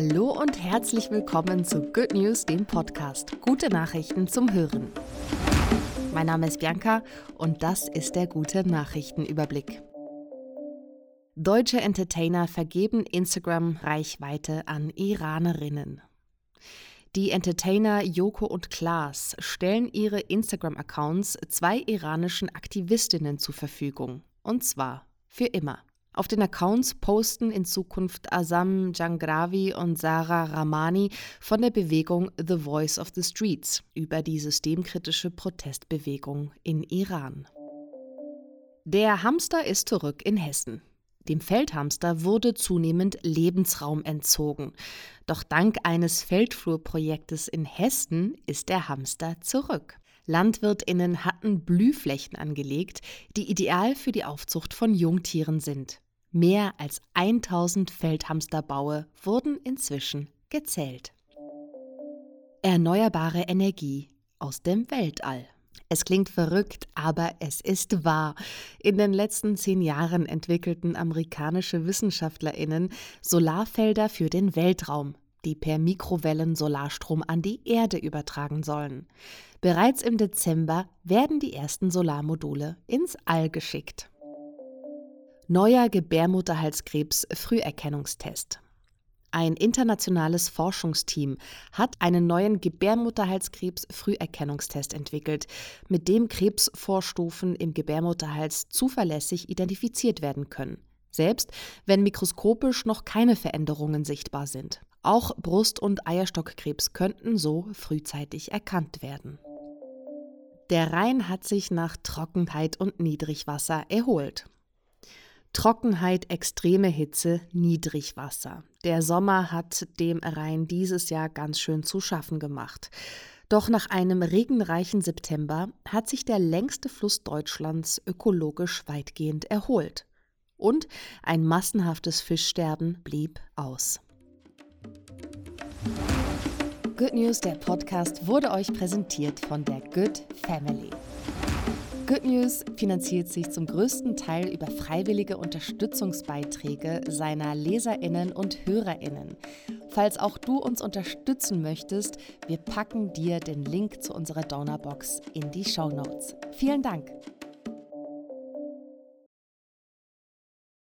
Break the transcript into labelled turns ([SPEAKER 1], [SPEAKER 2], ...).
[SPEAKER 1] Hallo und herzlich willkommen zu Good News, dem Podcast. Gute Nachrichten zum Hören. Mein Name ist Bianca und das ist der gute Nachrichtenüberblick. Deutsche Entertainer vergeben Instagram-Reichweite an Iranerinnen. Die Entertainer Joko und Klaas stellen ihre Instagram-Accounts zwei iranischen Aktivistinnen zur Verfügung. Und zwar für immer. Auf den Accounts posten in Zukunft Asam Jangravi und Sarah Ramani von der Bewegung The Voice of the Streets über die systemkritische Protestbewegung in Iran. Der Hamster ist zurück in Hessen. Dem Feldhamster wurde zunehmend Lebensraum entzogen. Doch dank eines Feldflurprojektes in Hessen ist der Hamster zurück. Landwirtinnen hatten Blühflächen angelegt, die ideal für die Aufzucht von Jungtieren sind. Mehr als 1000 Feldhamsterbaue wurden inzwischen gezählt. Erneuerbare Energie aus dem Weltall. Es klingt verrückt, aber es ist wahr. In den letzten zehn Jahren entwickelten amerikanische Wissenschaftlerinnen Solarfelder für den Weltraum, die per Mikrowellen Solarstrom an die Erde übertragen sollen. Bereits im Dezember werden die ersten Solarmodule ins All geschickt. Neuer Gebärmutterhalskrebs-Früherkennungstest. Ein internationales Forschungsteam hat einen neuen Gebärmutterhalskrebs-Früherkennungstest entwickelt, mit dem Krebsvorstufen im Gebärmutterhals zuverlässig identifiziert werden können, selbst wenn mikroskopisch noch keine Veränderungen sichtbar sind. Auch Brust- und Eierstockkrebs könnten so frühzeitig erkannt werden. Der Rhein hat sich nach Trockenheit und Niedrigwasser erholt. Trockenheit, extreme Hitze, Niedrigwasser. Der Sommer hat dem Rhein dieses Jahr ganz schön zu schaffen gemacht. Doch nach einem regenreichen September hat sich der längste Fluss Deutschlands ökologisch weitgehend erholt. Und ein massenhaftes Fischsterben blieb aus. Good News, der Podcast, wurde euch präsentiert von der Good Family. Good News finanziert sich zum größten Teil über freiwillige Unterstützungsbeiträge seiner Leserinnen und Hörerinnen. Falls auch du uns unterstützen möchtest, wir packen dir den Link zu unserer Donorbox in die Show Notes. Vielen Dank.